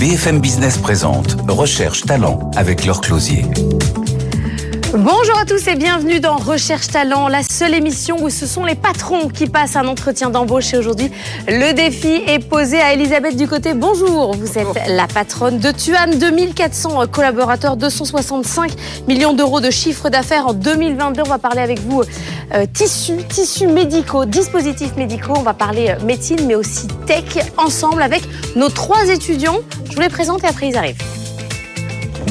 BFM Business présente Recherche Talent avec leur closier. Bonjour à tous et bienvenue dans Recherche Talent, la seule émission où ce sont les patrons qui passent un entretien d'embauche. Et aujourd'hui, le défi est posé à Elisabeth Ducoté. Bonjour, vous êtes la patronne de Tuan, 2400 collaborateurs, 265 millions d'euros de chiffre d'affaires en 2022. On va parler avec vous euh, tissus, tissus médicaux, dispositifs médicaux. On va parler euh, médecine, mais aussi tech, ensemble avec nos trois étudiants. Je vous les présente et après ils arrivent.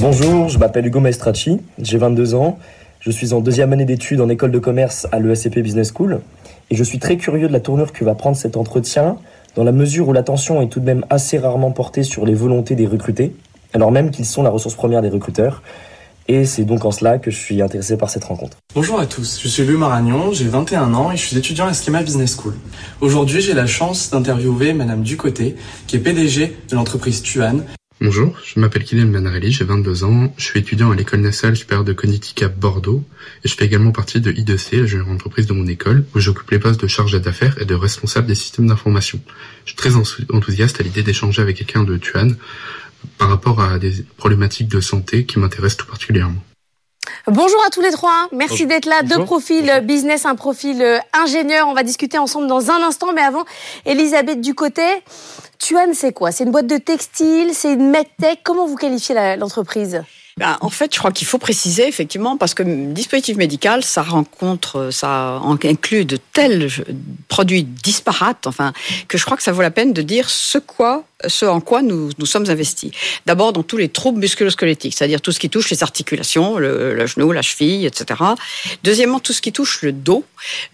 Bonjour, je m'appelle Hugo Maestracci, j'ai 22 ans, je suis en deuxième année d'études en école de commerce à l'ESCP Business School et je suis très curieux de la tournure que va prendre cet entretien dans la mesure où l'attention est tout de même assez rarement portée sur les volontés des recrutés, alors même qu'ils sont la ressource première des recruteurs. Et c'est donc en cela que je suis intéressé par cette rencontre. Bonjour à tous, je suis Louis Maragnon, j'ai 21 ans et je suis étudiant à Schema Business School. Aujourd'hui, j'ai la chance d'interviewer Madame Ducoté, qui est PDG de l'entreprise Tuan Bonjour, je m'appelle Kylian Manarelli, j'ai 22 ans, je suis étudiant à l'école nationale supérieure de Connecticut Bordeaux et je fais également partie de I2C, la jeune entreprise de mon école, où j'occupe les postes de chargé d'affaires et de responsable des systèmes d'information. Je suis très enthousiaste à l'idée d'échanger avec quelqu'un de Tuan par rapport à des problématiques de santé qui m'intéressent tout particulièrement. Bonjour à tous les trois. Merci d'être là. Deux profils business, un profil euh, ingénieur. On va discuter ensemble dans un instant. Mais avant, Elisabeth Ducoté, Tuan, c'est quoi? C'est une boîte de textile? C'est une medtech? Comment vous qualifiez l'entreprise? Ben, en fait, je crois qu'il faut préciser effectivement parce que dispositif médical, ça rencontre, ça inclut de tels produits disparates, enfin, que je crois que ça vaut la peine de dire ce quoi ce en quoi nous, nous sommes investis. D'abord dans tous les troubles musculosquelettiques, c'est-à-dire tout ce qui touche les articulations, le, genou, la cheville, etc. Deuxièmement, tout ce qui touche le dos,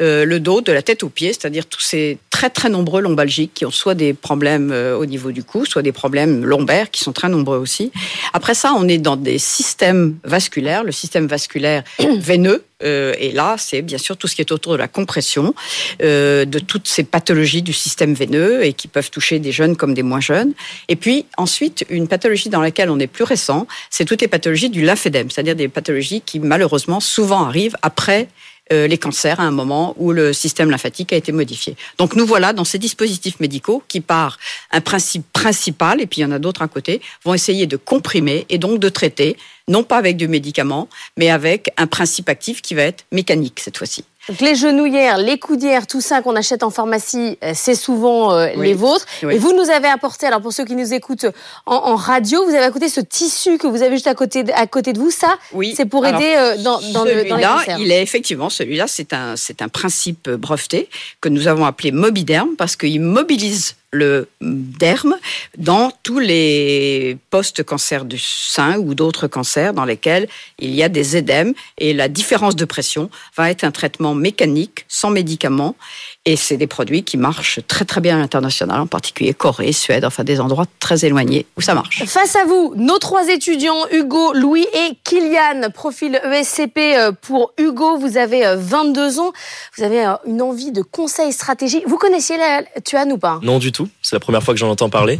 euh, le dos de la tête aux pieds, c'est-à-dire tous ces très très nombreux lombalgiques qui ont soit des problèmes euh, au niveau du cou, soit des problèmes lombaires qui sont très nombreux aussi. Après ça, on est dans des systèmes vasculaires, le système vasculaire veineux, euh, et là, c'est bien sûr tout ce qui est autour de la compression, euh, de toutes ces pathologies du système veineux et qui peuvent toucher des jeunes comme des moins jeunes. Et puis ensuite, une pathologie dans laquelle on est plus récent, c'est toutes les pathologies du lymphédème, c'est-à-dire des pathologies qui malheureusement souvent arrivent après les cancers à un moment où le système lymphatique a été modifié. Donc nous voilà dans ces dispositifs médicaux qui, par un principe principal, et puis il y en a d'autres à côté, vont essayer de comprimer et donc de traiter, non pas avec du médicament, mais avec un principe actif qui va être mécanique cette fois-ci. Donc les genouillères, les coudières, tout ça qu'on achète en pharmacie, euh, c'est souvent euh, les vôtres. Et vous nous avez apporté, alors pour ceux qui nous écoutent en, radio, vous avez apporté ce tissu que vous avez juste à côté de, à côté de vous. Ça, oui. c'est pour aider euh, dans, dans, le, dans il est effectivement celui-là, c'est un c'est un principe breveté que nous avons appelé Mobiderm parce qu'il mobilise le derme dans tous les post-cancers du sein ou d'autres cancers dans lesquels il y a des édèmes. Et la différence de pression va être un traitement mécanique sans médicaments et c'est des produits qui marchent très très bien à l'international, en particulier Corée, Suède, enfin des endroits très éloignés où ça marche. Face à vous, nos trois étudiants, Hugo, Louis et Kylian, profil ESCP euh, pour Hugo, vous avez 22 euh, ans, vous avez euh, une envie de conseil stratégique. Vous connaissiez la Tuan ou pas? Non du tout, c'est la première fois que j'en entends parler.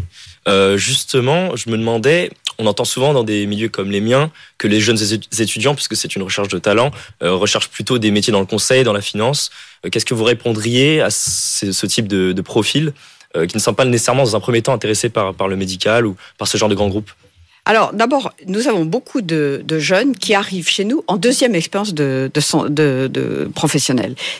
justement, je me demandais, on entend souvent dans des milieux comme les miens que les jeunes étudiants, puisque c'est une recherche de talent, recherchent plutôt des métiers dans le conseil, dans la finance. Euh, qu'est-ce que vous répondriez à ce, type de, profil euh, qui ne sont pas nécessairement dans un premier temps intéressés par, le médical ou par ce genre de grands groupes alors, d'abord, nous avons beaucoup de, jeunes qui arrivent chez nous en deuxième expérience de, de, de.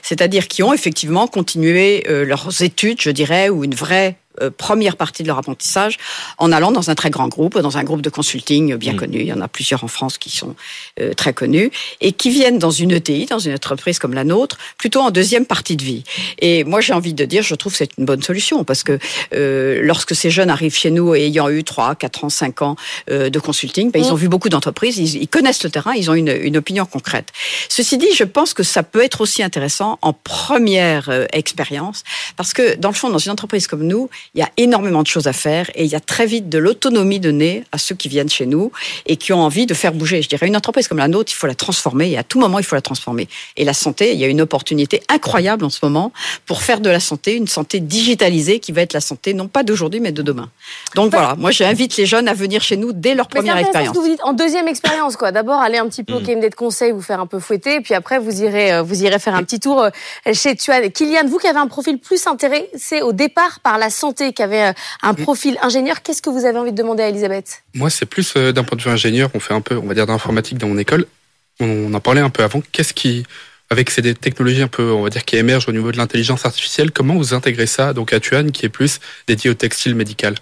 C'est-à-dire qui ont effectivement continué euh, leurs études, je dirais, ou une vraie euh, première partie de leur apprentissage en allant dans un très grand groupe, dans un groupe de consulting bien mm. connu. Il y en a plusieurs en France qui sont euh, très connus et qui viennent dans une ETI, dans une entreprise comme la nôtre, plutôt en deuxième partie de vie. Et moi, j'ai envie de dire, je trouve que c'est une bonne solution parce que euh, lorsque ces jeunes arrivent chez nous et ayant eu 3, 4 ans, 5 ans de consulting, ben, ils mm. ont vu beaucoup d'entreprises, ils, connaissent le terrain, ils ont une, une, opinion concrète. Ceci dit, je pense que ça peut être aussi intéressant en première expérience parce que dans le fond, dans une entreprise comme nous, il y a énormément de choses à faire et il y a très vite de l'autonomie donnée à ceux qui viennent chez nous et qui ont envie de faire bouger. Je dirais, une entreprise comme la nôtre, il faut la transformer et à tout moment, il faut la transformer. Et la santé, il y a une opportunité incroyable en ce moment pour faire de la santé une santé digitalisée qui va être la santé non pas d'aujourd'hui mais de demain. Donc voilà, moi j'invite les jeunes à venir chez nous dès leur première expérience. vous dites en deuxième expérience quoi. D'abord aller un petit peu au mm. cabinet de conseil, vous faire un peu fouetter, puis après vous irez euh, vous irez faire un petit tour euh, chez Tuan. Kylian, vous qui avez un profil plus intéressé au départ par la santé santé qui avait un mm. profil ingénieur. Qu'est-ce que vous avez envie de demander à Elisabeth? Moi, c'est plus d'un point de vue ingénieur. On fait un peu, on va dire, d'informatique dans mon école. On en parlait un peu avant. Qu'est-ce qui, avec ces technologies un peu, on va dire, qui émergent au niveau de l'intelligence artificielle, comment vous intégrez ça donc à Tuan, qui est plus dédié au textile médical?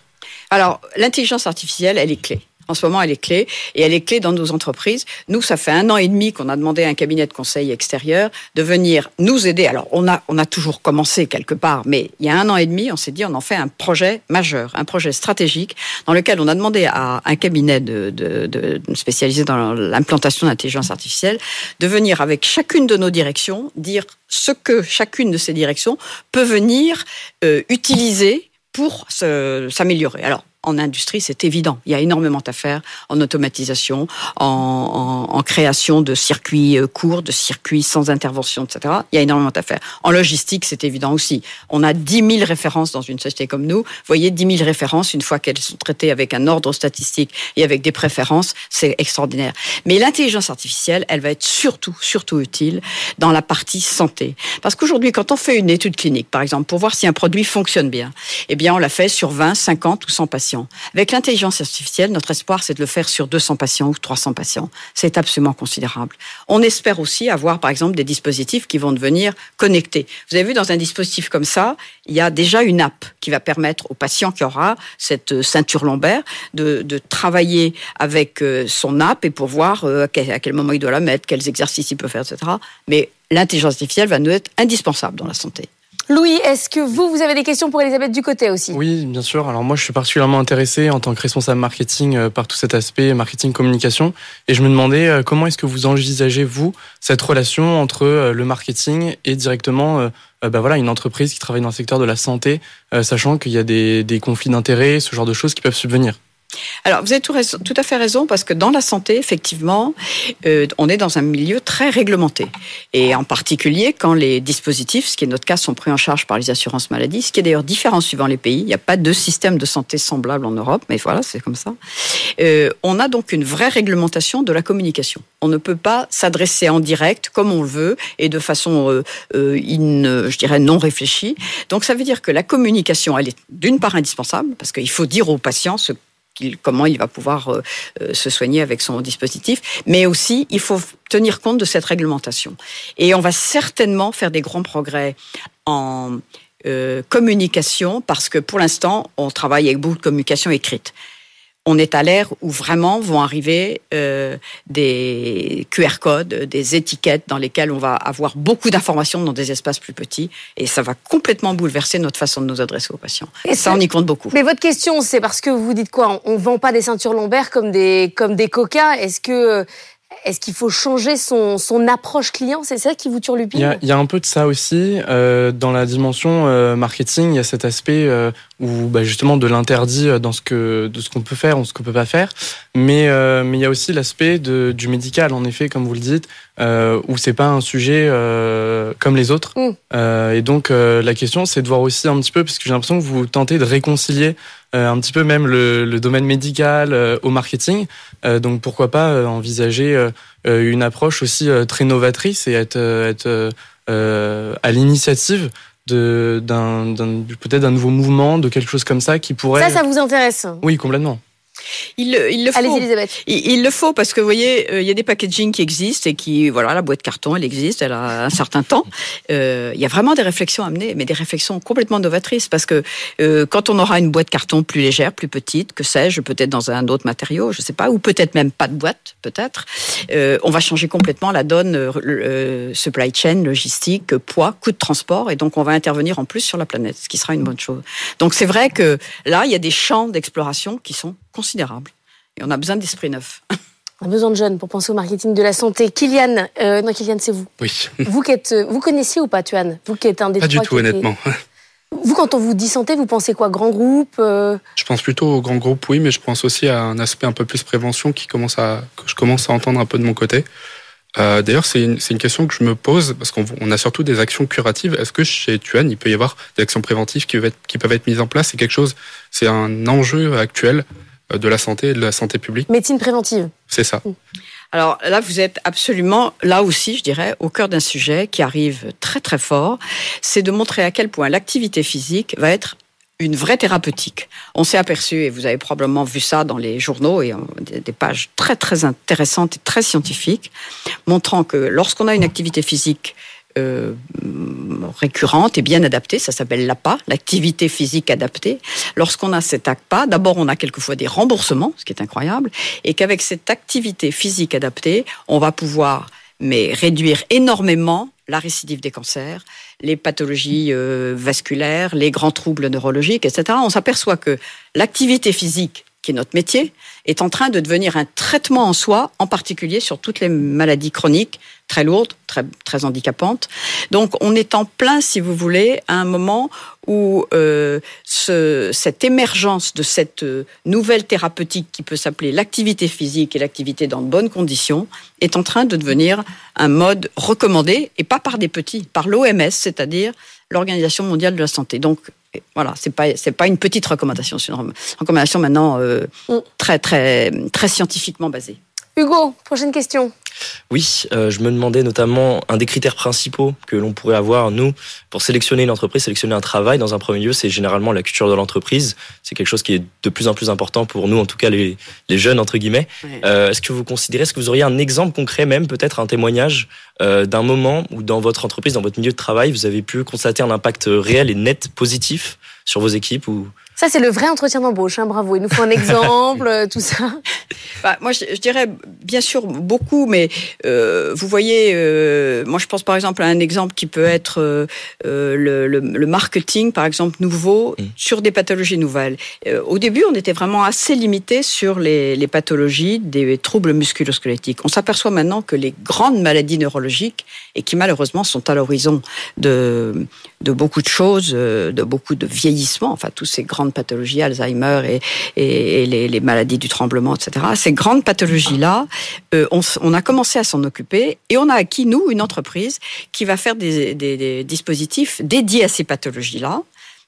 Alors, l'intelligence artificielle, elle est clé. En ce moment, elle est clé et elle est clé dans nos entreprises. Nous, ça fait un an et demi qu'on a demandé à un cabinet de conseil extérieur de venir nous aider. Alors, on a, on a toujours commencé quelque part, mais il y a un an et demi, on s'est dit, on en fait un projet majeur, un projet stratégique dans lequel on a demandé à un cabinet de, de, de spécialisé dans l'implantation d'intelligence artificielle de venir avec chacune de nos directions dire ce que chacune de ces directions peut venir euh, utiliser pour s'améliorer. Alors, en industrie, c'est évident. Il y a énormément à faire en automatisation, en, en, en, création de circuits euh, courts, de circuits sans intervention, etc. Il y a énormément à faire. En logistique, c'est évident aussi. On a 10 000 références dans une société comme nous. Vous voyez, 10 000 références, une fois qu'elles sont traitées avec un ordre statistique et avec des préférences, c'est extraordinaire. Mais l'intelligence artificielle, elle va être surtout, surtout utile dans la partie santé. Parce qu'aujourd'hui, quand on fait une étude clinique, par exemple, pour voir si un produit fonctionne bien, eh bien, on l'a fait sur 20, 50 ou 100 patients. Avec l'intelligence artificielle, notre espoir, c'est de le faire sur 200 patients ou 300 patients. C'est absolument considérable. On espère aussi avoir, par exemple, des dispositifs qui vont devenir connectés. Vous avez vu, dans un dispositif comme ça, il y a déjà une app qui va permettre au patient qui aura cette euh, ceinture lombaire de, travailler avec euh, son app et pour voir euh, à quel moment il doit la mettre, quels exercices il peut faire, etc. Mais l'intelligence artificielle va nous être indispensable dans la santé. Louis, est-ce que vous, vous avez des questions pour Elisabeth Ducoté aussi? Oui, bien sûr. Alors moi, je suis particulièrement intéressé en tant que responsable marketing euh, par tout cet aspect marketing communication. Et je me demandais euh, comment est-ce que vous envisagez, vous, cette relation entre euh, le marketing et directement bah voilà, une entreprise qui travaille dans le secteur de la santé, sachant qu'il y a des, des conflits d'intérêts, ce genre de choses qui peuvent subvenir? Alors, vous avez tout, à fait raison, parce que dans la santé, effectivement, euh, on est dans un milieu très réglementé. Et en particulier, quand les dispositifs, ce qui est notre cas, sont pris en charge par les assurances maladie, ce qui est d'ailleurs différent suivant les pays. Il n'y a pas de système de santé semblable en Europe, mais voilà, c'est comme ça. Euh, on a donc une vraie réglementation de la communication. On ne peut pas s'adresser en direct comme on le veut et de façon, euh, in, je dirais, non réfléchie. Donc, ça veut dire que la communication, elle est d'une part indispensable, parce qu'il faut dire aux patients ce comment il va pouvoir euh, euh, se soigner avec son dispositif, mais aussi il faut tenir compte de cette réglementation. Et on va certainement faire des grands progrès en euh, communication parce que pour l'instant, on travaille avec beaucoup de communication écrite on est à l'ère où vraiment vont arriver euh, des QR codes, des étiquettes dans lesquelles on va avoir beaucoup d'informations dans des espaces plus petits et ça va complètement bouleverser notre façon de nous adresser aux patients. Et ça, on y compte beaucoup. Mais votre question, c'est parce que vous dites quoi? On vend pas des ceintures lombaires comme des comme des coca. Est-ce que est-ce qu'il faut changer son, approche client? C'est ça qui vous turlupine? Il y, il y a un peu de ça aussi. Euh, dans la dimension euh, marketing, il y a cet aspect euh, où bah, justement de l'interdit dans ce que de ce qu'on peut faire ou ce qu'on peut pas faire. Mais mais il y a aussi l'aspect du médical, en effet, comme vous le dites, euh, où c'est pas un sujet euh, comme les autres. Mm. et donc la question, c'est de voir aussi un petit peu, parce que j'ai l'impression que vous tentez de réconcilier un petit peu même le, le domaine médical au marketing. donc pourquoi pas envisager une approche aussi très novatrice et être, être à l'initiative de d'un peut-être d'un nouveau mouvement, de quelque chose comme ça qui pourrait. Ça, ça vous intéresse Oui, complètement. Il, il, le faut. Il, il, le faut parce que vous voyez, euh, il y a des packaging qui existent et qui, voilà, la boîte carton, elle existe, elle a un certain temps. Euh, il y a vraiment des réflexions à mener, mais des réflexions complètement novatrices parce que euh, quand on aura une boîte carton plus légère, plus petite, que sais-je, peut-être dans un autre matériau, je sais pas, ou peut-être même pas de boîte, peut-être, euh, on va changer complètement la donne euh, supply chain, logistique, poids, coût de transport, et donc on va intervenir en plus sur la planète, ce qui sera une bonne chose. Donc c'est vrai que là, il y a des champs d'exploration qui sont considérable. Et on a besoin d'esprit neuf. On a besoin de jeunes pour penser au marketing de la santé. Kylian, euh, non Kylian, c'est vous. Oui. Vous qui êtes, vous connaissiez ou pas Tuan? Vous qui êtes un des Pas du tout, honnêtement. Vous, quand on vous dit santé, vous pensez quoi? Grand groupe euh? Je pense plutôt au grand groupe, oui, mais je pense aussi à un aspect un peu plus prévention qui commence à, que je commence à entendre un peu de mon côté. Euh, D'ailleurs, c'est une, une, question que je me pose parce qu'on a surtout des actions curatives. Est-ce que chez Tuan, il peut y avoir des actions préventives qui, être, qui peuvent être mises en place? C'est quelque chose, c'est un enjeu actuel euh, de la santé et de la santé publique. Médecine préventive. C'est ça. Mm. Alors là, vous êtes absolument, là aussi, je dirais, au cœur d'un sujet qui arrive très très fort. C'est de montrer à quel point l'activité physique va être une vraie thérapeutique. On s'est aperçu, et vous avez probablement vu ça dans les journaux, et des pages très très intéressantes et très scientifiques, montrant que lorsqu'on a une activité physique euh, récurrente et bien adaptée, ça s'appelle l'APA, l'activité physique adaptée. Lorsqu'on a cet APA, d'abord on a quelquefois des remboursements, ce qui est incroyable, et qu'avec cette activité physique adaptée, on va pouvoir mais réduire énormément la récidive des cancers, les pathologies euh, vasculaires, les grands troubles neurologiques, etc. On s'aperçoit que l'activité physique, qui est notre métier, est en train de devenir un traitement en soi, en particulier sur toutes les maladies chroniques très lourdes, très, très handicapantes. Donc on est en plein, si vous voulez, à un moment où euh, ce, cette émergence de cette euh, nouvelle thérapeutique qui peut s'appeler l'activité physique et l'activité dans de bonnes conditions est en train de devenir un mode recommandé, et pas par des petits, par l'OMS, c'est-à-dire l'Organisation mondiale de la santé. Donc voilà, c'est pas c'est pas une petite recommandation, c'est une recommandation maintenant euh, mm. très très très scientifiquement basée. Hugo, prochaine question. Oui, euh, je me demandais notamment un des critères principaux que l'on pourrait avoir, nous, pour sélectionner une entreprise, sélectionner un travail. Dans un premier lieu, c'est généralement la culture de l'entreprise. C'est quelque chose qui est de plus en plus important pour nous, en tout cas les, les jeunes, entre guillemets. Euh, est-ce que vous considérez, est-ce que vous auriez un exemple concret même, peut-être un témoignage euh, d'un moment où dans votre entreprise, dans votre milieu de travail, vous avez pu constater un impact réel et net positif sur vos équipes ou ça, c'est le vrai entretien d'embauche, hein, bravo. Il nous faut un exemple, tout ça. Bah, moi, je, dirais bien sûr beaucoup, mais euh, vous voyez, euh, moi, je pense par exemple à un exemple qui peut être euh, le, le, le, marketing, par exemple, nouveau mm. sur des pathologies nouvelles. Euh, au début, on était vraiment assez limité sur les, les pathologies des troubles musculosquelettiques. On s'aperçoit maintenant que les grandes maladies neurologiques, et qui malheureusement sont à l'horizon de, de beaucoup de choses, de beaucoup de vieillissement, enfin tous ces grands pathologies, Alzheimer et, les, maladies du tremblement, etc. Ces grandes pathologies-là, euh, on, a commencé à s'en occuper et on a acquis, nous, une entreprise qui va faire des dispositifs dédiés à ces pathologies-là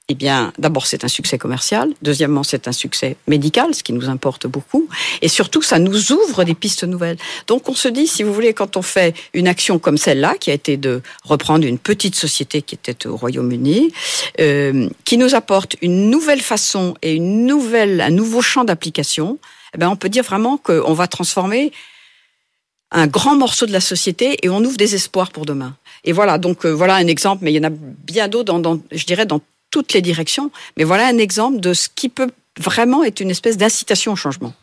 eh bien, d'abord, c'est un succès commercial. Deuxièmement, c'est un succès médical, ce qui nous importe beaucoup. Et surtout, ça nous ouvre des pistes nouvelles. Donc, on se dit, si vous voulez, quand on fait une action comme celle-là, qui a été de reprendre une petite société qui était au Royaume-Uni, euh, qui nous apporte une nouvelle façon et une nouvelle, un nouveau champ d'application, eh bien, on peut dire vraiment qu'on va transformer un grand morceau de la société et on ouvre des espoirs pour demain. Et voilà, donc euh, voilà un exemple, mais il y en a bien d'autres, dans, dans, je dirais, dans toutes les directions. Mais voilà un exemple de ce qui peut vraiment être une espèce d'incitation au changement.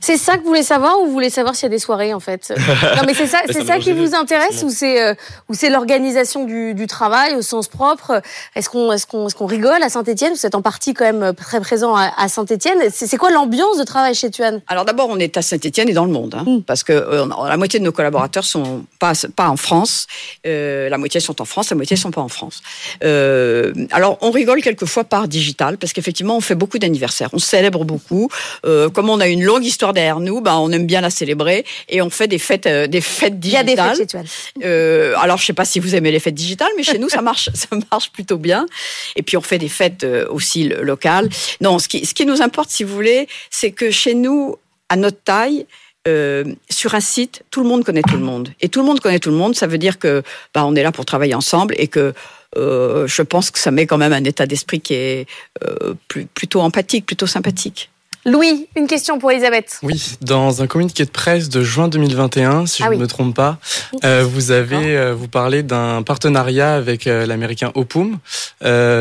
C'est ça que vous voulez savoir ou vous voulez savoir s'il y a des soirées en fait? Non mais c'est ça, c'est ça, qui vous intéresse ou c'est euh, ou c'est l'organisation du, du, travail au sens propre? Est-ce qu'on est-ce qu'on est-ce qu'on rigole à Saint-Étienne Vous êtes en partie quand même très présent à, à Saint-Étienne? C'est quoi l'ambiance de travail chez Tuan? Alors d'abord on est à Saint-Étienne et dans le monde hein, mm. parce que euh, la moitié de nos collaborateurs sont pas pas en France, euh, la moitié sont en France, la moitié sont pas en France. Euh, alors on rigole quelquefois par digital parce qu'effectivement on fait beaucoup d'anniversaires, on célèbre beaucoup. Euh, comme on a une longue histoire derrière nous, bah, on aime bien la célébrer et on fait des fêtes, euh, des fêtes digitales. Il y a des fêtes euh, alors, je sais pas si vous aimez les fêtes digitales, mais chez nous, ça marche, ça marche plutôt bien. Et puis, on fait des fêtes euh, aussi locales. Non, ce qui, ce qui nous importe, si vous voulez, c'est que chez nous, à notre taille, euh, sur un site, tout le monde connaît tout le monde. Et tout le monde connaît tout le monde, ça veut dire que bah, on est là pour travailler ensemble et que euh, je pense que ça met quand même un état d'esprit qui est euh, plus, plutôt empathique, plutôt sympathique. Louis, une question pour Elisabeth. Oui, dans un communiqué de presse de juin 2021, si ah je ne me trompe pas, euh, vous avez euh, vous parlez d'un partenariat avec euh, l'américain Opum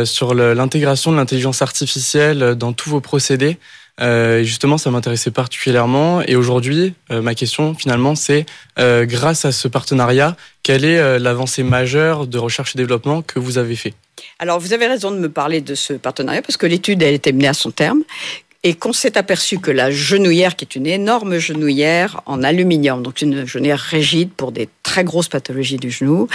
sur l'intégration de l'intelligence artificielle dans tous vos procédés. justement, ça m'intéressait particulièrement. Et aujourd'hui, ma question finalement, c'est grâce à ce partenariat, quelle est l'avancée majeure de recherche et développement que vous avez fait? Alors, vous avez raison de me parler de ce partenariat parce que l'étude, elle était menée à son terme et qu'on s'est aperçu que la genouillère, qui est une énorme genouillère en aluminium, donc une genouillère rigide pour des très grosses pathologies du genou,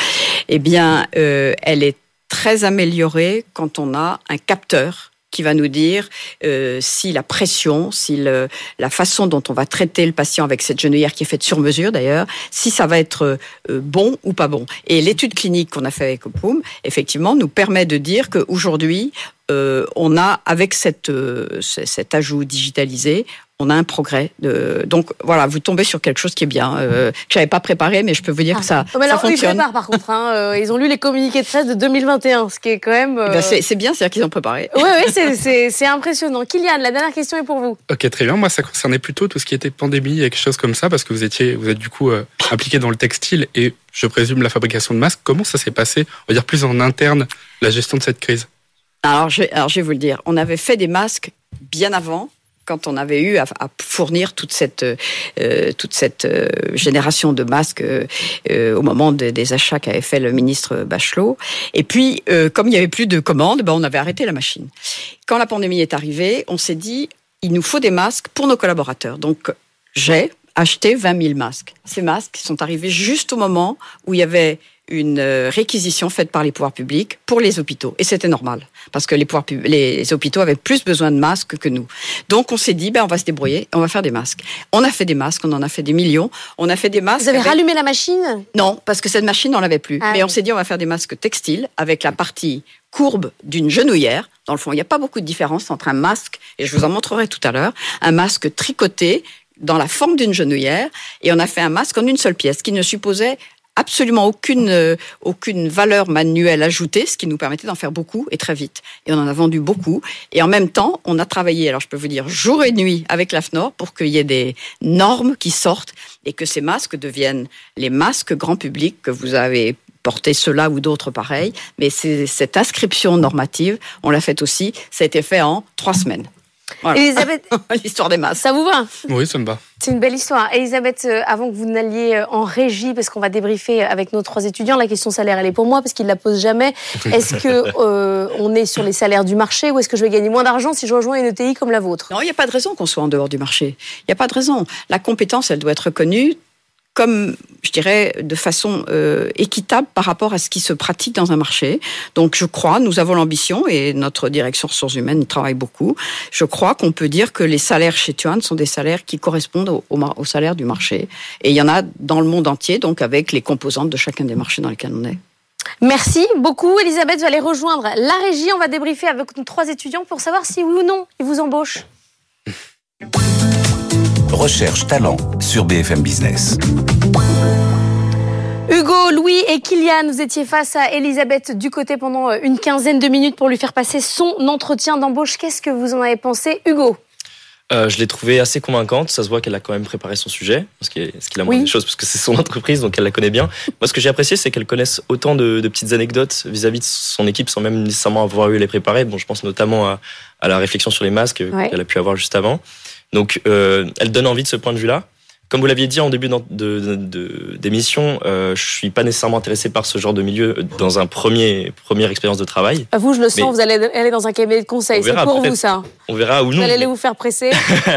eh bien, euh, elle est très améliorée quand on a un capteur qui va nous dire euh, si la pression, si la façon dont on va traiter le patient avec cette genouillère qui est faite sur mesure d'ailleurs, si ça va être euh, bon ou pas bon. Et l'étude clinique qu'on a fait avec Opum, effectivement, nous permet de dire qu'aujourd'hui, euh, on a, avec cette, euh, cet ajout digitalisé, on a un progrès. De... Donc voilà, vous tombez sur quelque chose qui est bien. Euh, je n'avais pas préparé, mais je peux vous dire que ça, Oh, mais alors, ça ils fonctionne. préparent par contre. hein, ils ont lu les communiqués de presse de 2021, ce qui est quand même. Eh euh, ben, c'est c'est bien, c'est-à-dire qu'ils ont préparé. Oui, oui, c'est- c'est c'est impressionnant. Kylian, la dernière question est pour vous. Ok, très bien. Moi, ça concernait plutôt tout ce qui était pandémie et quelque chose comme ça, parce que vous étiez, vous êtes du coup euh, impliqué dans le textile et je présume la fabrication de masques. Comment ça s'est passé, on va dire plus en interne, la gestion de cette crise? Alors je, alors, je vais vous le dire, on avait fait des masques bien avant, quand on avait eu à, fournir toute cette, euh, toute cette euh, génération de masques euh, euh, au moment de- des achats qu'avait fait le ministre Bachelot. Et puis, euh, comme il n'y avait plus de commandes, ben, on avait arrêté la machine. Quand la pandémie est arrivée, on s'est dit, il nous faut des masques pour nos collaborateurs. Donc, j'ai acheté 20 000 masques. Ces masques sont arrivés juste au moment où il y avait une euh, réquisition faite par les pouvoirs publics pour les hôpitaux. Et c'était normal, parce que les, pouvoirs pub- les hôpitaux avaient plus besoin de masques que nous. Donc on s'est dit, ben, on va se débrouiller, on va faire des masques. On a fait des masques, on en a fait des millions. On a fait des masques. Vous avez avec- rallumé la machine? Non, parce que cette machine, on l'avait plus. Ah Mais oui. on s'est dit, on va faire des masques textiles avec la partie courbe d'une genouillère. Dans le fond, il n'y a pas beaucoup de différence entre un masque, et je vous en montrerai tout à l'heure, un masque tricoté dans la forme d'une genouillère, et on a fait un masque en une seule pièce, qui ne supposait absolument aucune, euh, aucune valeur manuelle ajoutée, ce qui nous permettait d'en faire beaucoup et très vite. Et on en a vendu beaucoup. Et en même temps, on a travaillé, alors je peux vous dire, jour et nuit avec l'AFNOR pour qu'il y ait des normes qui sortent et que ces masques deviennent les masques grand public que vous avez porté ceux-là ou d'autres pareils. Mais cette inscription normative, on l'a faite aussi, ça a été fait en trois semaines. Voilà. Elisabeth, L'histoire des masques. ça vous va? Oui, ça me va. C'est une belle histoire. Elisabeth, euh, avant que vous n'alliez euh, en régie, parce qu'on va débriefer avec nos trois étudiants, la question salaire, elle est pour moi, parce qu'ils ne la posent jamais. Est-ce que euh, on est sur les salaires du marché ou est-ce que je vais gagner moins d'argent si je rejoins une ETI comme la vôtre? Non, il n'y a pas de raison qu'on soit en dehors du marché. Il n'y a pas de raison. La compétence, elle doit être reconnue comme, je dirais, de façon euh, équitable par rapport à ce qui se pratique dans un marché. Donc, je crois, nous avons l'ambition, et notre direction ressources humaines y travaille beaucoup, je crois qu'on peut dire que les salaires chez Tuan sont des salaires qui correspondent au, au, au salaire du marché. Et il y en a dans le monde entier, donc avec les composantes de chacun des marchés dans lesquels on est. Merci beaucoup. Elisabeth, vous allez rejoindre la régie. On va débriefer avec nos trois étudiants pour savoir si oui ou non ils vous embauchent. Recherche talent sur BFM Business. Hugo, Louis et Kylian, vous étiez face à Elisabeth du côté pendant euh, une quinzaine de minutes pour lui faire passer son entretien d'embauche. Qu'est-ce que vous en avez pensé, Hugo? Euh, je l'ai trouvée assez convaincante. Ça se voit qu'elle a quand même préparé son sujet, ce qui est, ce qui est la Oui. moindre des choses, parce que c'est son entreprise, donc elle la connaît bien. Moi, ce que j'ai apprécié, c'est qu'elle connaisse autant de, de petites anecdotes vis-à-vis de son équipe sans même nécessairement avoir eu les préparer. Bon, je pense notamment à, à la réflexion sur les masques Ouais. qu'elle a pu avoir juste avant. Donc, euh, elle donne envie de ce point de vue-là. Comme vous l'aviez dit en début d'émission, euh, je suis pas nécessairement intéressé par ce genre de milieu dans un premier première expérience de travail. Euh, Vous, je le sens, Mais- vous allez aller dans un cabinet de conseil. On C'est pour vous, ça. On verra ou Vous non. allez mais- vous faire presser.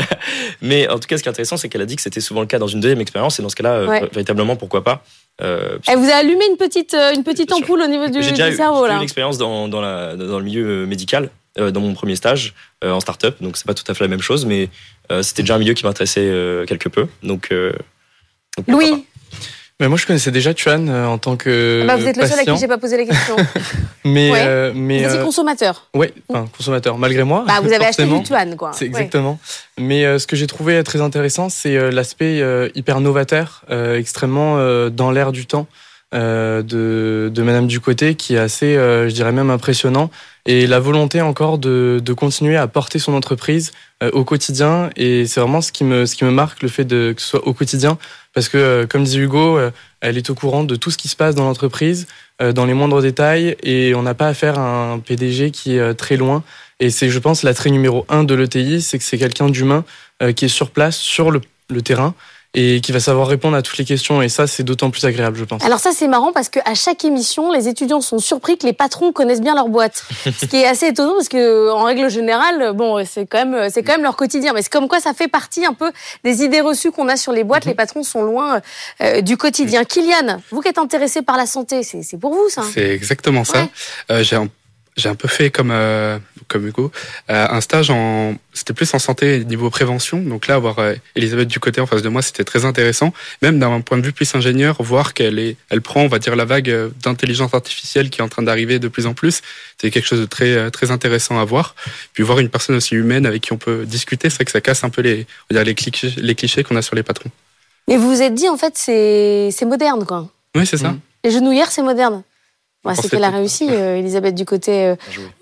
Mais en tout cas, ce qui est intéressant, c'est qu'elle a dit que c'était souvent le cas dans une deuxième expérience, et dans ce cas-là, euh, véritablement, pourquoi pas euh, Elle vous a allumé une petite, euh, une petite ampoule au niveau du, J'ai du déjà cerveau, j'ai eu là. une expérience dans, dans, la, dans le milieu euh, médical, euh, dans mon premier stage, euh, en start-up, donc c'est pas tout à fait la même chose, mais euh, c'était déjà un milieu qui m'intéressait euh, quelque peu. Donc, euh, donc Louis, Mais moi, je connaissais déjà Tuan euh, en tant que bah, vous êtes le seul à qui j'ai pas posé les questions. mais Ouais. euh, mais vous étiez euh, consommateur. ouais, enfin, consommateur malgré moi. Bah, vous avez acheté du Tuan, quoi. C'est Ouais. exactement. Mais euh, ce que j'ai trouvé très intéressant, c'est euh, l'aspect euh, hyper novateur, euh, extrêmement euh, dans l'air du temps euh, de, de Madame Ducoté, qui est assez, euh, je dirais même impressionnant, et la volonté encore de, continuer à porter son entreprise euh, au quotidien. Et c'est vraiment ce qui me, ce qui me marque, le fait de, que ce soit au quotidien, parce que euh, comme dit Hugo, euh, elle est au courant de tout ce qui se passe dans l'entreprise, euh, dans les moindres détails, et on n'a pas affaire à un PDG qui est euh, très loin. Et c'est, je pense, l'attrait numéro un de l'ETI, c'est que c'est quelqu'un d'humain euh, qui est sur place, sur le terrain, et qui va savoir répondre à toutes les questions. Et ça, c'est d'autant plus agréable, je pense. Alors ça c'est marrant parce qu'à chaque émission, les étudiants sont surpris que les patrons connaissent bien leur boîte. Ce qui est assez étonnant parce que en règle générale, bon, c'est quand même c'est quand même leur quotidien. Mais c'est comme quoi ça fait partie un peu des idées reçues qu'on a sur les boîtes. Les patrons sont loin euh, du quotidien. Kylian, vous qui êtes intéressé par la santé, c'est c'est pour vous ça. C'est exactement ça. Ouais. Euh, j'ai un- j'ai un peu fait comme euh, comme Hugo. Euh, un stage en c'était plus en santé niveau prévention. Donc là avoir euh, Elisabeth du côté en face de moi c'était très intéressant. Même d'un point de vue plus ingénieur voir qu'elle est elle prend on va dire la vague d'intelligence artificielle qui est en train d'arriver de plus en plus c'est quelque chose de très très intéressant à voir. Puis voir une personne aussi humaine avec qui on peut discuter c'est vrai que ça casse un peu les on va dire les clichés les clichés qu'on a sur les patrons. Mais vous vous êtes dit en fait c'est c'est moderne quoi. Oui c'est ça. Mmh. les genouillères c'est moderne c'est qu'elle a réussi, euh, Elisabeth, du côté. Euh.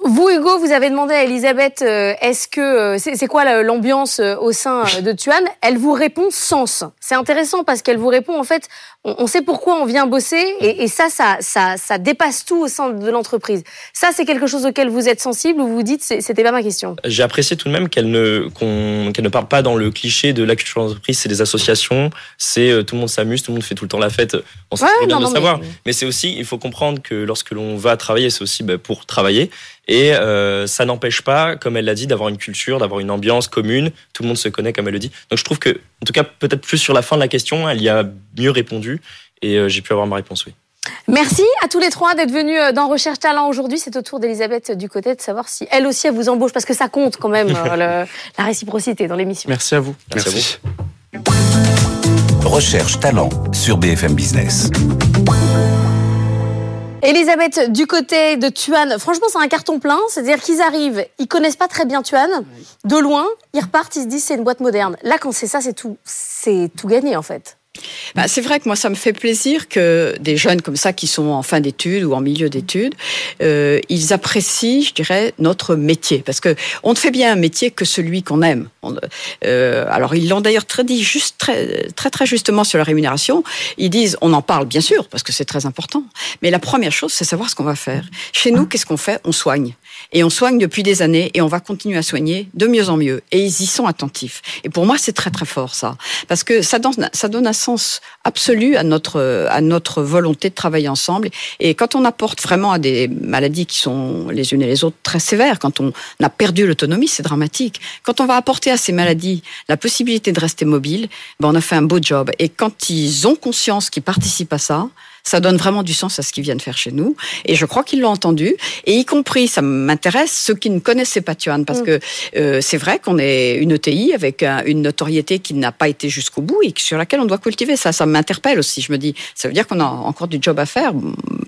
Vous, Hugo, vous avez demandé à Elisabeth, euh, est-ce que c'est quoi l'ambiance au sein de Tuan Elle vous répond sens. C'est intéressant parce qu'elle vous répond en fait, on, sait pourquoi on vient bosser et, ça, ça, ça, ça, dépasse tout au sein de l'entreprise. Ça, c'est quelque chose auquel vous êtes sensible ou vous vous dites, c'était pas ma question? J'ai apprécié tout de même qu'elle ne qu'elle ne parle pas dans le cliché de la culture d'entreprise. C'est des associations, c'est tout le monde s'amuse, tout le monde fait tout le temps la fête. On sait bien de savoir. Mais, mais c'est aussi, il faut comprendre que lorsque l'on va travailler, c'est aussi bah, pour travailler. Et euh, ça n'empêche pas, comme elle l'a dit, d'avoir une culture, d'avoir une ambiance commune. Tout le monde se connaît, comme elle le dit. Donc je trouve que, en tout cas, peut-être plus sur la fin de la question, elle y a mieux répondu. Et euh, j'ai pu avoir ma réponse, oui. Merci à tous les trois d'être venus euh, dans Recherche Talent aujourd'hui. C'est au tour d'Elisabeth du côté de savoir si elle aussi elle vous embauche parce que ça compte quand même la réciprocité dans l'émission. Merci à vous. Merci. À vous. Recherche Talent sur BFM Business. Elisabeth, du côté de Tuan, franchement, c'est un carton plein. C'est-à-dire qu'ils arrivent, ils connaissent pas très bien Tuan. De loin, ils repartent, ils se disent c'est une boîte moderne. Là, quand c'est ça, c'est tout, c'est tout gagné en fait. Bah, c'est vrai que moi, ça me fait plaisir que des jeunes comme ça, qui sont en fin d'études ou en milieu d'études, euh, ils apprécient, je dirais, notre métier. Parce que on ne fait bien un métier que celui qu'on aime. euh, alors, ils l'ont d'ailleurs très dit juste très, très, très justement sur la rémunération. Ils disent, on en parle bien sûr, parce que c'est très important. Mais la première chose, c'est savoir ce qu'on va faire. Chez nous, qu'est-ce qu'on fait? On soigne. Et on soigne depuis des années et on va continuer à soigner de mieux en mieux. Et ils y sont attentifs. Et pour moi, c'est très très fort ça, parce que ça donne, un sens absolu à notre à notre volonté de travailler ensemble. Et quand on apporte vraiment à des maladies qui sont les unes et les autres très sévères, quand on a perdu l'autonomie, c'est dramatique. Quand on va apporter à ces maladies la possibilité de rester mobile, ben on a fait un beau job. Et quand ils ont conscience qu'ils participent à ça, ça donne vraiment du sens à ce qu'ils viennent faire chez nous. Et je crois qu'ils l'ont entendu. Et y compris, ça m'intéresse, ceux qui ne connaissaient pas Tuan, parce mm. que euh, c'est vrai qu'on est une ETI avec une notoriété qui n'a pas été jusqu'au bout et sur laquelle on doit cultiver ça. Ça m'interpelle aussi. Je me dis, ça veut dire qu'on a encore du job à faire.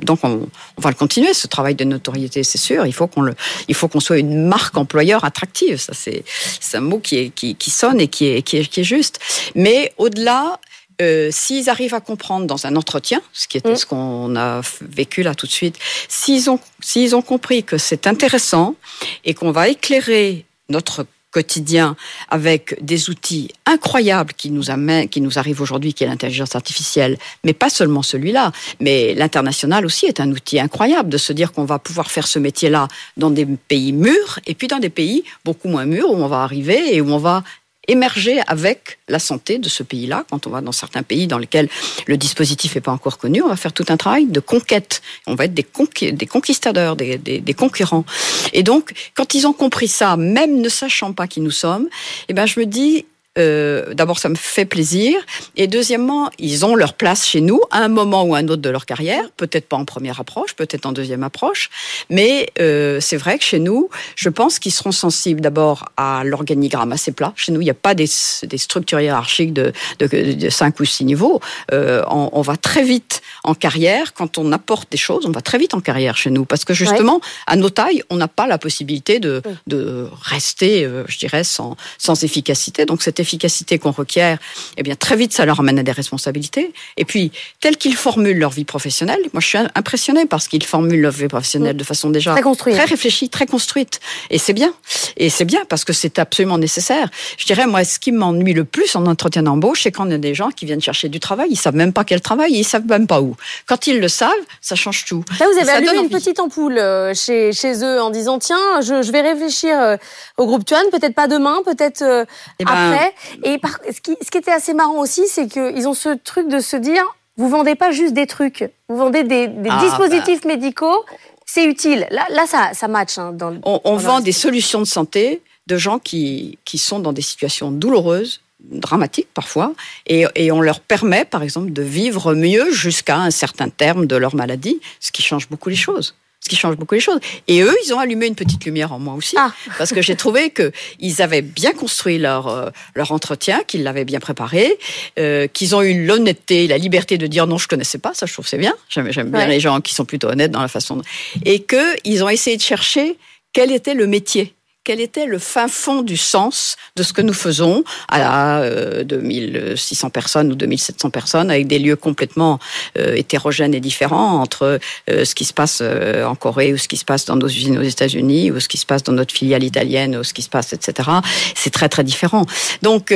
Donc on, va le continuer, ce travail de notoriété, c'est sûr. Il faut qu'on le, il faut qu'on soit une marque employeur attractive. Ça, c'est, c'est un mot qui est, qui, qui sonne et qui est, qui est, qui est juste. Mais au-delà, euh, s'ils arrivent à comprendre dans un entretien, ce qui était mm. ce qu'on a vécu là tout de suite, s'ils ont, s'ils ont compris que c'est intéressant et qu'on va éclairer notre quotidien avec des outils incroyables qui nous amènent, qui nous arrivent aujourd'hui, qui est l'intelligence artificielle, mais pas seulement celui-là, mais l'international aussi est un outil incroyable de se dire qu'on va pouvoir faire ce métier-là dans des pays mûrs et puis dans des pays beaucoup moins mûrs où on va arriver et où on va émerger avec la santé de ce pays-là. Quand on va dans certains pays dans lesquels le dispositif n'est pas encore connu, on va faire tout un travail de conquête. On va être des, des conquistadors, des, des, concurrents. Et donc, quand ils ont compris ça, même ne sachant pas qui nous sommes, eh ben, je me dis, euh, d'abord, ça me fait plaisir. Et deuxièmement, ils ont leur place chez nous à un moment ou à un autre de leur carrière. Peut-être pas en première approche, peut-être en deuxième approche. Mais euh, c'est vrai que chez nous, je pense qu'ils seront sensibles d'abord à l'organigramme assez plat. Chez nous, il n'y a pas des, des structures hiérarchiques de, de, de, cinq ou six niveaux. Euh, on, on, va très vite en carrière. Quand on apporte des choses, on va très vite en carrière chez nous. Parce que justement, à nos tailles, on n'a pas la possibilité de, de rester, je dirais, sans, sans efficacité. Donc, c'était efficacité qu'on requiert, eh bien très vite ça leur amène à des responsabilités. Et puis tel qu'ils formulent leur vie professionnelle, moi je suis impressionnée parce qu'ils formulent leur vie professionnelle de façon déjà très, très réfléchie, très construite. Et c'est bien. Et c'est bien parce que c'est absolument nécessaire. Je dirais moi ce qui m'ennuie le plus en entretien d'embauche, c'est quand y a des gens qui viennent chercher du travail, ils savent même pas quel travail, ils savent même pas où. Quand ils le savent, ça change tout. Là vous avez allumé une petite ampoule euh, chez, chez eux en disant tiens je, je vais réfléchir euh, au groupe Tuan, peut-être pas demain, peut-être euh, eh ben, après. Et ce, qui, ce qui était assez marrant aussi, c'est qu'ils ont ce truc de se dire, vous vendez pas juste des trucs, vous vendez des, ah, dispositifs bah. médicaux, c'est utile. Là, là ça, ça match. Hein, dans, on, vend des solutions de santé de gens qui, qui sont dans des situations douloureuses, dramatiques parfois, et, et, on leur permet, par exemple, de vivre mieux jusqu'à un certain terme de leur maladie, ce qui change beaucoup les choses. Ce qui change beaucoup les choses. Et eux, ils ont allumé une petite lumière en moi aussi, Ah. parce que j'ai trouvé que ils avaient bien construit leur euh, leur entretien, qu'ils l'avaient bien préparé, euh, qu'ils ont eu l'honnêteté, la liberté de dire non, je connaissais pas. Ça, je trouve c'est bien. J'aime bien les gens qui sont plutôt honnêtes dans la façon. De... Et que ils ont essayé de chercher quel était le métier. Quel était le fin fond du sens de ce que nous faisons à euh, 2600 personnes ou 2700 personnes avec des lieux complètement euh, hétérogènes et différents entre euh, ce qui se passe euh, en Corée ou ce qui se passe dans nos usines aux États-Unis ou ce qui se passe dans notre filiale italienne ou ce qui se passe, etc. C'est très très différent. Donc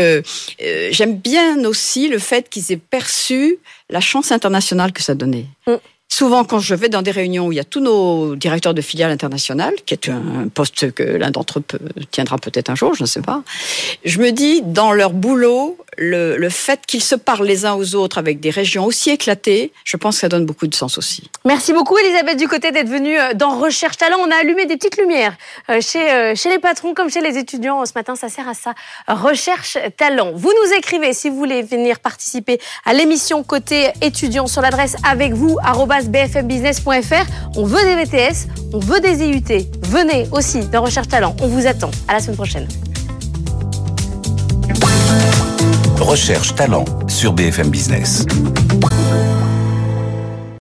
j'aime bien aussi le fait qu'ils aient perçu la chance internationale que ça donnait. Mm. Souvent, quand je vais dans des réunions où il y a tous nos directeurs de filiales internationales, qui est un poste que l'un d'entre eux tiendra peut-être un jour, je ne sais pas, je me dis, dans leur boulot, le, fait qu'ils se parlent les uns aux autres avec des régions aussi éclatées, je pense que ça donne beaucoup de sens aussi. Merci beaucoup Elisabeth Ducoté d'être venue euh, dans Recherche Talent. On a allumé des petites lumières euh, chez, euh, chez les patrons comme chez les étudiants. Ce matin, ça sert à ça. Recherche Talent. Vous nous écrivez si vous voulez venir participer à l'émission côté étudiant sur l'adresse avec vous bfmbusiness.fr. On veut des VTS, on veut des IUT. Venez aussi dans Recherche Talent. On vous attend. À la semaine prochaine. Recherche talent sur BFM Business.